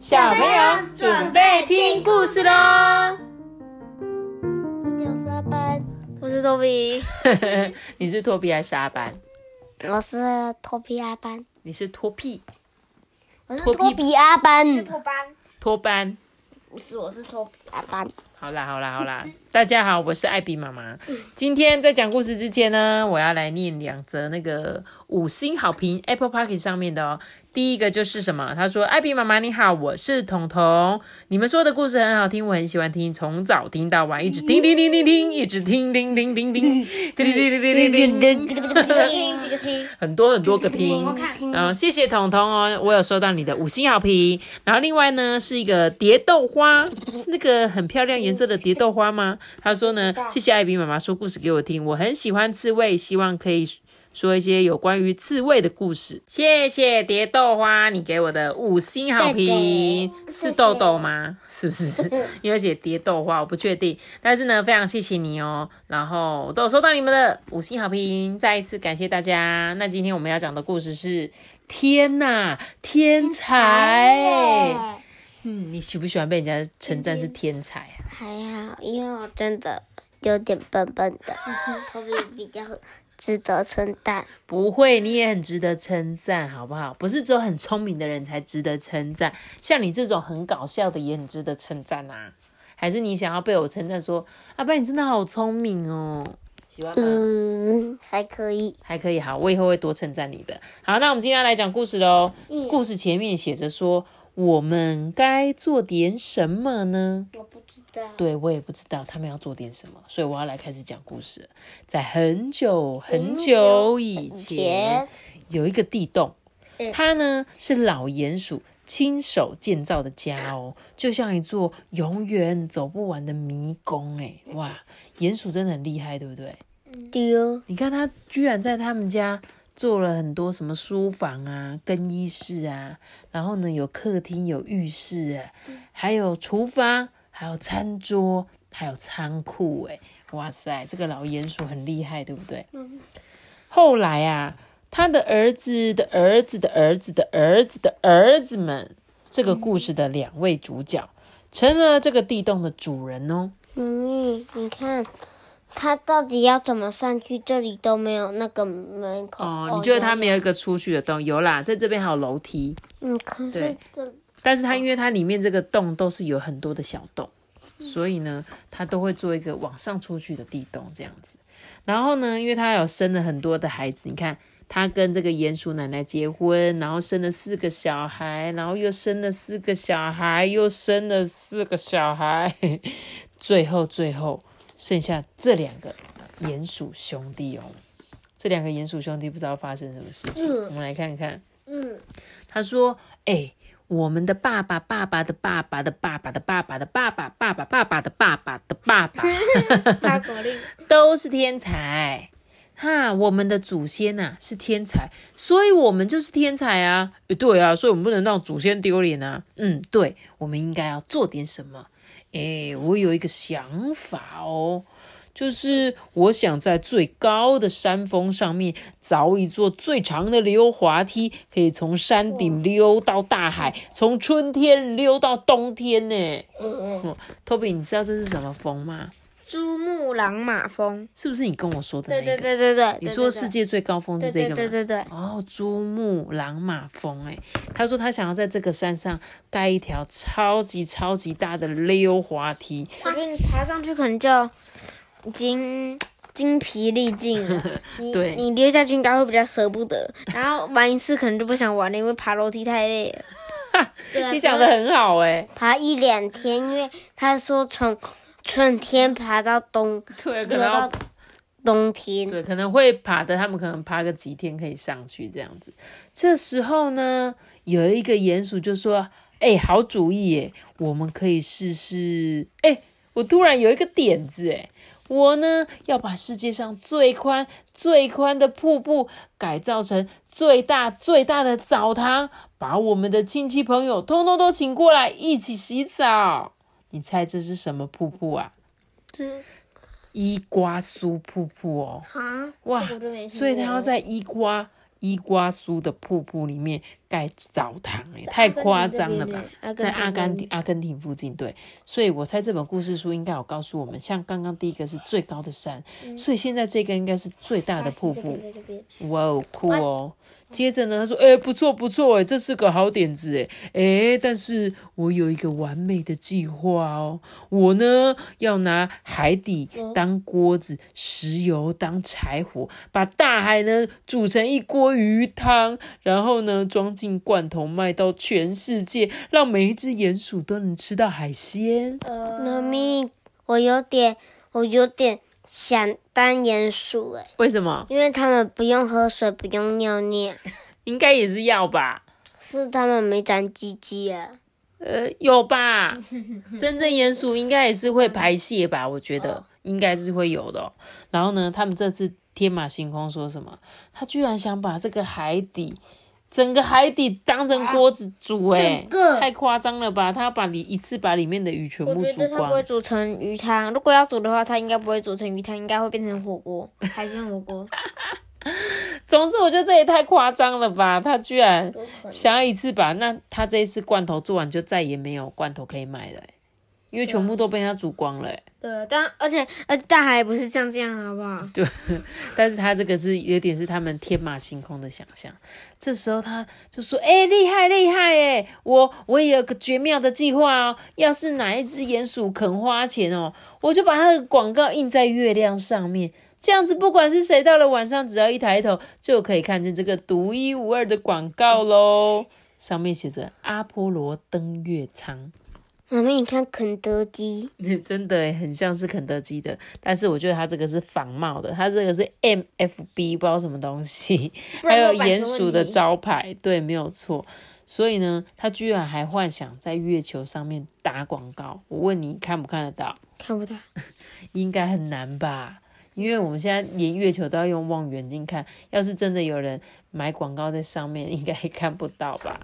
小朋友准备听故事喽！大家下班，我是托比，你是托比还是阿班？我是托比阿班，你是托屁我是托比托比阿班，托班，托班？不是，我是托比阿班。好啦好啦好啦，大家好，我是艾比妈妈。今天在讲故事之前呢，我要来念两则那个五星好评，Apple Park 上面的哦。第一个就是什么？他说：“艾比妈妈你好，我是彤彤，你们说的故事很好听，我很喜欢听，从早听到晚，一直听听听听听，一直听听听听听，听听听听听听听，很多很多个听。嗯，谢谢彤彤哦，我有收到你的五星好评。然后另外呢，是一个蝶豆花，是那个很漂亮颜色的蝶豆花吗？”他说呢，谢谢艾比妈妈说故事给我听，我很喜欢刺猬，希望可以说一些有关于刺猬的故事。谢谢蝶豆花，你给我的五星好评是豆豆吗？是不是？因为写蝶豆花，我不确定。但是呢，非常谢谢你哦。然后我都有收到你们的五星好评，再一次感谢大家。那今天我们要讲的故事是。天呐，天才！嗯，你喜不喜欢被人家称赞是天才啊？还好，因为我真的有点笨笨的，托比比较值得称赞。不会，你也很值得称赞，好不好？不是只有很聪明的人才值得称赞，像你这种很搞笑的也很值得称赞啊。还是你想要被我称赞说，阿爸你真的好聪明哦？喜欢吗？嗯，还可以。还可以，好，我以后会多称赞你的。好，那我们今天要来讲故事喽。故事前面写着说，我们该做点什么呢？我不知道。对我也不知道他们要做点什么，所以我要来开始讲故事。在很久很久以前，有一个地洞，它呢是老鼹鼠亲手建造的家哦，就像一座永远走不完的迷宫哎！哇，鼹鼠真的很厉害，对不对？丢，你看它居然在他们家做了很多什么书房啊、更衣室啊，然后呢有客厅、有浴室啊，还有厨房、还有餐桌、还有仓库，哎，哇塞，这个老鼹鼠很厉害，对不对？后来啊，他的儿子的儿子的儿子的儿子的儿子们，这个故事的两位主角，成了这个地洞的主人哦。嗯，你看。他到底要怎么上去？这里都没有那个门口。哦，你觉得他没有一个出去的洞？有啦，在这边还有楼梯。嗯，可是这，但是它因为它里面这个洞都是有很多的小洞，所以呢，它都会做一个往上出去的地洞这样子。然后呢，因为他有生了很多的孩子，你看他跟这个鼹鼠奶奶结婚，然后生了四个小孩，然后又生了四个小孩，又生了四个小孩，最 后最后。剩下这两个鼹鼠兄弟哦，这两个鼹鼠兄弟不知道发生什么事情，我们来看看。嗯，他说：“哎，我们的爸爸、爸爸的爸爸的爸爸的爸爸的爸爸、爸爸、爸爸的爸爸的爸爸，都是天才。哈，我们的祖先呐是天才，所以我们就是天才啊。对啊，所以我们不能让祖先丢脸啊。嗯，对，我们应该要做点什么。”哎，我有一个想法哦，就是我想在最高的山峰上面凿一座最长的溜滑梯，可以从山顶溜到大海，从春天溜到冬天呢。嗯嗯，托比，你知道这是什么峰吗？珠穆朗玛峰是不是你跟我说的那个？对对对对对，你说世界最高峰是这个吗？对对对。哦，珠穆朗玛峰，哎，他说他想要在这个山上盖一条超级超级大的溜滑梯。我觉得你爬上去可能就精精疲力尽了。对，你溜下去应该会比较舍不得，然后玩一次可能就不想玩了，因为爬楼梯太累了。你讲的很好哎，爬一两天，因为他说从。春天爬到冬，对，可能冬天，对，可能会爬的，他们可能爬个几天可以上去这样子。这时候呢，有一个鼹鼠就说：“哎，好主意耶，我们可以试试。哎，我突然有一个点子，哎，我呢要把世界上最宽最宽的瀑布改造成最大最大的澡堂，把我们的亲戚朋友通通都请过来一起洗澡。”你猜这是什么瀑布啊？这伊瓜苏瀑布哦。啊！哇！所以他要在伊瓜伊瓜苏的瀑布里面盖澡堂、欸，太夸张了吧？在阿根廷阿根廷附近，对，所以我猜这本故事书应该有告诉我们，像刚刚第一个是最高的山，所以现在这个应该是最大的瀑布。哇哦，酷哦！接着呢，他说：“哎、不错不错，哎，这是个好点子，哎，哎，但是我有一个完美的计划哦，我呢要拿海底当锅子，石油当柴火，把大海呢煮成一锅鱼汤，然后呢装进罐头卖到全世界，让每一只鼹鼠都能吃到海鲜。妈咪，我有点，我有点想当鼹鼠哎，为什么？因为他们不用喝水，不用尿尿，应该也是要吧？是他们没长鸡鸡啊。呃，有吧？真正鼹鼠应该也是会排泄吧？我觉得应该是会有的哦、然后呢，他们这次天马行空说什么？他居然想把这个海底。整个海底当成锅子煮、欸，整个太夸张了吧？他要把里一次把里面的鱼全部煮我觉得它不会光，煮成鱼汤，如果要煮的话，它应该不会煮成鱼汤，应该会变成火锅，海鲜火锅。总之，我觉得这也太夸张了吧？他居然想要一次把那他这一次罐头做完，就再也没有罐头可以买了、欸，因为全部都被他煮光了、欸。对，但而且而且大海不是这样这样，好不好？对但是他这个是有点是他们天马行空的想象。这时候他就说：“哎、厉害厉害哎，我我也有个绝妙的计划哦。要是哪一只鼹鼠肯花钱哦，我就把它的广告印在月亮上面。这样子，不管是谁，到了晚上只要一抬头，就可以看见这个独一无二的广告喽。上面写着‘阿波罗登月舱’。”妈咪，你看肯德基，真的耶很像是肯德基的，但是我觉得它这个是仿冒的，它这个是 MFB 不知道什么东西，还有鼹鼠的招牌，对，没有错。所以呢，他居然还幻想在月球上面打广告。我问你看不看得到？看不到。应该很难吧？因为我们现在连月球都要用望远镜看，要是真的有人买广告在上面，应该也看不到吧？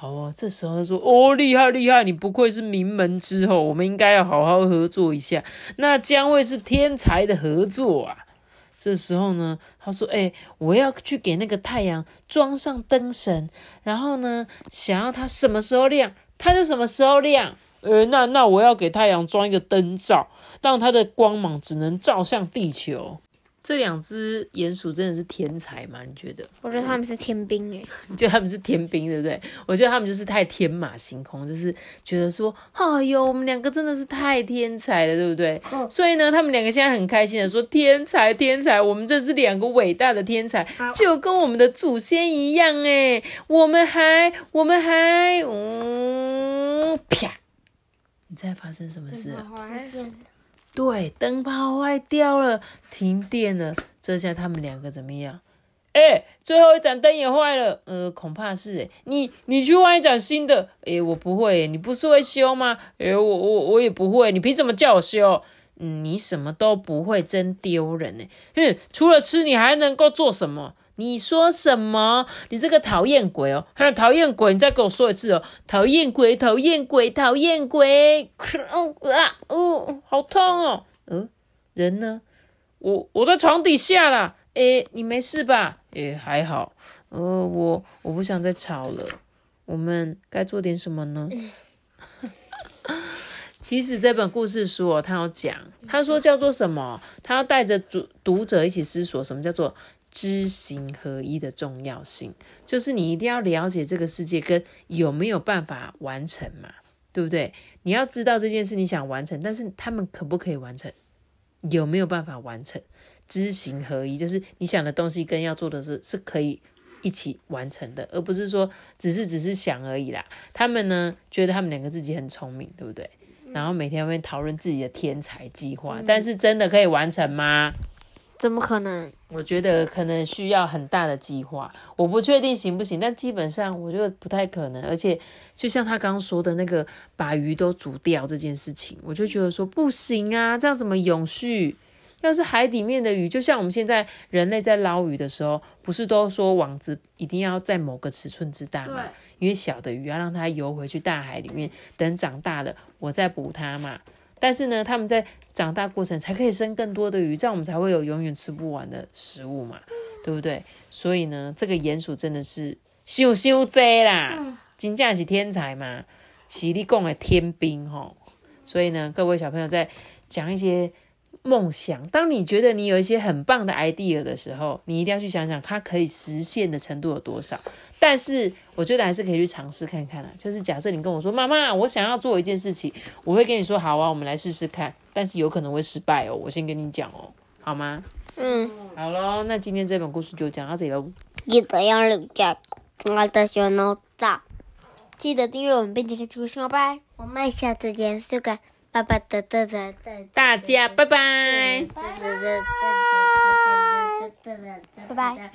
好哦，这时候他说：“哦，厉害厉害，你不愧是名门之后，我们应该要好好合作一下，那将会是天才的合作啊！”这时候呢，他说：“哎、我要去给那个太阳装上灯绳，然后呢，想要它什么时候亮，它就什么时候亮。呃，那那我要给太阳装一个灯罩，让它的光芒只能照向地球。”这两只鼹鼠真的是天才吗？你觉得？我觉得他们是天兵哎，你觉得他们是天兵，对不对？我觉得他们就是太天马行空，就是觉得说，哎呦，我们两个真的是太天才了，对不对？所以呢，他们两个现在很开心的说，天才，天才，我们这是两个伟大的天才，就跟我们的祖先一样，哎，我们还，我们还，嗯，啪！你猜发生什么事了？对，灯泡坏掉了，停电了。这下他们两个怎么样？哎、最后一盏灯也坏了。呃，恐怕是哎，你你去换一盏新的。哎、我不会，你不是会修吗？哎、我我我也不会，你凭什么叫我修？嗯，你什么都不会，真丢人呢。哼，除了吃，你还能够做什么？你说什么？你这个讨厌鬼哦！哼，讨厌鬼！你再给我说一次哦！讨厌鬼，讨厌鬼，讨厌鬼！哦啊哦，好痛哦！嗯，人呢？我我在床底下啦。诶，你没事吧？诶，还好。呃，我我不想再吵了。我们该做点什么呢？其实这本故事书哦，他要讲，他说叫做什么？他要带着读读者一起思索，什么叫做知行合一的重要性？就是你一定要了解这个世界跟有没有办法完成嘛，对不对？你要知道这件事你想完成，但是他们可不可以完成？有没有办法完成？知行合一，就是你想的东西跟要做的事是可以一起完成的，而不是说只是只是想而已啦。他们呢，觉得他们两个自己很聪明，对不对？然后每天会讨论自己的天才计划，但是真的可以完成吗？怎么可能？我觉得可能需要很大的计划，我不确定行不行，但基本上我觉得不太可能。而且就像他刚刚说的那个把鱼都煮掉这件事情，我就觉得说不行啊，这样怎么永续？要是海里面的鱼，就像我们现在人类在捞鱼的时候，不是都说网子一定要在某个尺寸之大嘛？因为小的鱼要让它游回去大海里面，等长大了我再捕它嘛。但是呢，他们在长大过程才可以生更多的鱼，这样我们才会有永远吃不完的食物嘛，对不对？所以呢，这个鼹鼠真的是想想济啦，真正是天才嘛，是你讲的天兵吼。所以呢，各位小朋友在讲一些梦想，当你觉得你有一些很棒的 idea 的时候，你一定要去想想它可以实现的程度有多少。但是我觉得还是可以去尝试看看的，就是假设你跟我说妈妈，我想要做一件事情，我会跟你说好啊，我们来试试看，但是有可能会失败哦，我先跟你讲哦，好吗？嗯，好喽，那今天这本故事就讲到这里喽。记得要留下我的小闹钟，记得订阅我们变且看节目，拜拜，我们下次再见，拜拜。大家拜拜。拜拜。